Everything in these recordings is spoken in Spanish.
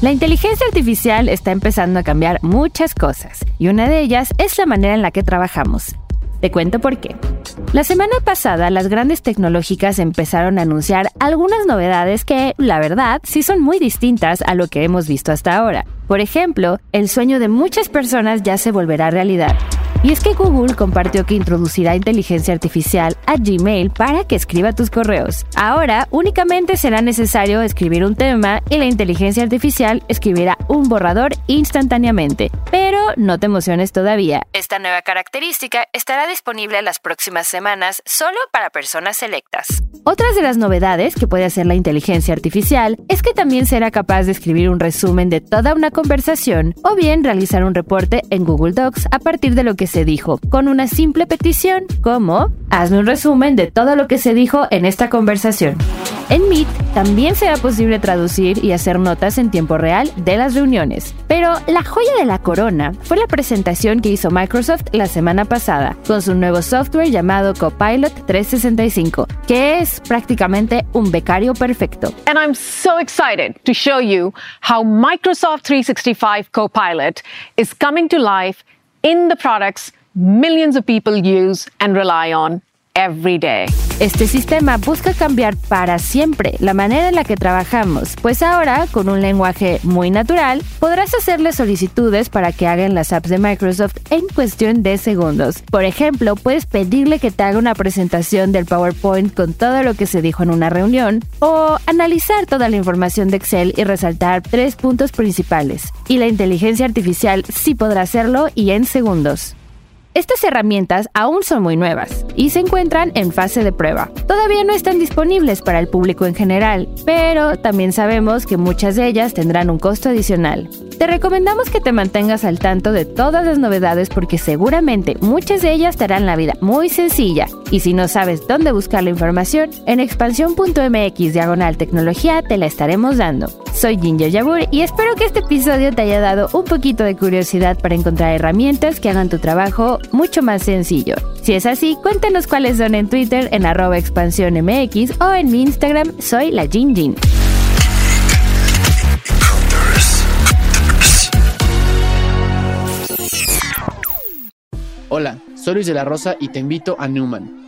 La inteligencia artificial está empezando a cambiar muchas cosas, y una de ellas es la manera en la que trabajamos. Te cuento por qué. La semana pasada las grandes tecnológicas empezaron a anunciar algunas novedades que, la verdad, sí son muy distintas a lo que hemos visto hasta ahora. Por ejemplo, el sueño de muchas personas ya se volverá realidad. Y es que Google compartió que introducirá inteligencia artificial a Gmail para que escriba tus correos. Ahora únicamente será necesario escribir un tema y la inteligencia artificial escribirá un borrador instantáneamente. Pero no te emociones todavía. Esta nueva característica estará disponible las próximas semanas solo para personas selectas. Otras de las novedades que puede hacer la inteligencia artificial es que también será capaz de escribir un resumen de toda una conversación o bien realizar un reporte en Google Docs a partir de lo que se dijo, con una simple petición como hazme un resumen de todo lo que se dijo en esta conversación. En Meet también será posible traducir y hacer notas en tiempo real de las reuniones. Pero la joya de la corona fue la presentación que hizo Microsoft la semana pasada, con su nuevo software llamado Copilot 365, que es prácticamente un becario perfecto. And I'm so excited to show you how Microsoft 365 Copilot is coming to life in the products millions of people use and rely on Este sistema busca cambiar para siempre la manera en la que trabajamos, pues ahora, con un lenguaje muy natural, podrás hacerle solicitudes para que hagan las apps de Microsoft en cuestión de segundos. Por ejemplo, puedes pedirle que te haga una presentación del PowerPoint con todo lo que se dijo en una reunión, o analizar toda la información de Excel y resaltar tres puntos principales. Y la inteligencia artificial sí podrá hacerlo y en segundos. Estas herramientas aún son muy nuevas y se encuentran en fase de prueba. Todavía no están disponibles para el público en general, pero también sabemos que muchas de ellas tendrán un costo adicional. Te recomendamos que te mantengas al tanto de todas las novedades porque seguramente muchas de ellas te harán la vida muy sencilla. Y si no sabes dónde buscar la información, en expansión.mx diagonal tecnología te la estaremos dando. Soy Ginger Yabur y espero que este episodio te haya dado un poquito de curiosidad para encontrar herramientas que hagan tu trabajo mucho más sencillo. Si es así, cuéntanos cuáles son en Twitter en arroba expansiónmx o en mi Instagram soy la Jin Hola, soy Luis de la Rosa y te invito a Newman,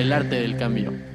El arte del cambio.